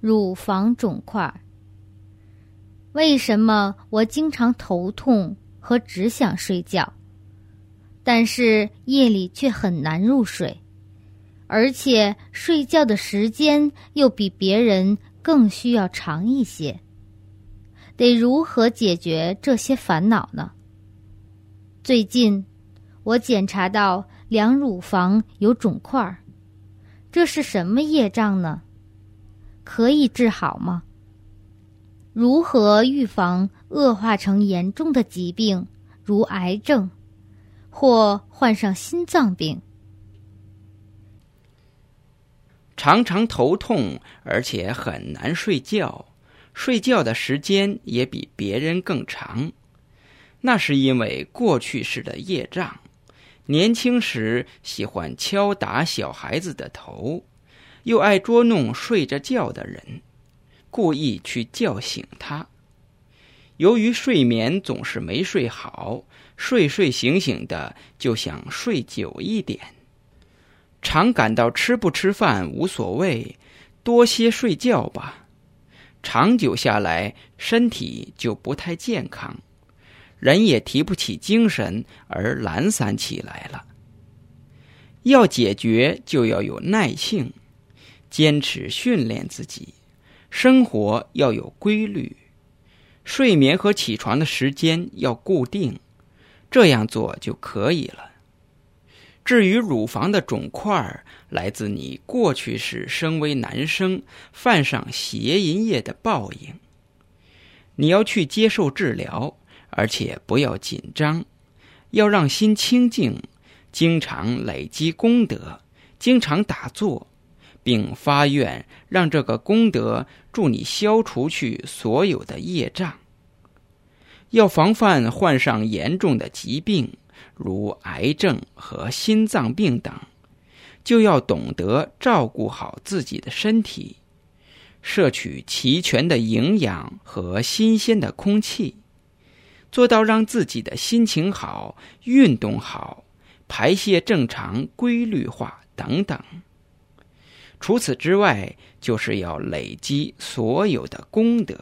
乳房肿块。为什么我经常头痛和只想睡觉，但是夜里却很难入睡，而且睡觉的时间又比别人更需要长一些？得如何解决这些烦恼呢？最近，我检查到两乳房有肿块，这是什么业障呢？可以治好吗？如何预防恶化成严重的疾病，如癌症，或患上心脏病？常常头痛，而且很难睡觉，睡觉的时间也比别人更长。那是因为过去式的业障。年轻时喜欢敲打小孩子的头，又爱捉弄睡着觉的人。故意去叫醒他。由于睡眠总是没睡好，睡睡醒醒的，就想睡久一点。常感到吃不吃饭无所谓，多些睡觉吧。长久下来，身体就不太健康，人也提不起精神，而懒散起来了。要解决，就要有耐性，坚持训练自己。生活要有规律，睡眠和起床的时间要固定，这样做就可以了。至于乳房的肿块，来自你过去时身为男生犯上邪淫业的报应。你要去接受治疗，而且不要紧张，要让心清静，经常累积功德，经常打坐。并发愿让这个功德助你消除去所有的业障。要防范患上严重的疾病，如癌症和心脏病等，就要懂得照顾好自己的身体，摄取齐全的营养和新鲜的空气，做到让自己的心情好、运动好、排泄正常、规律化等等。除此之外，就是要累积所有的功德。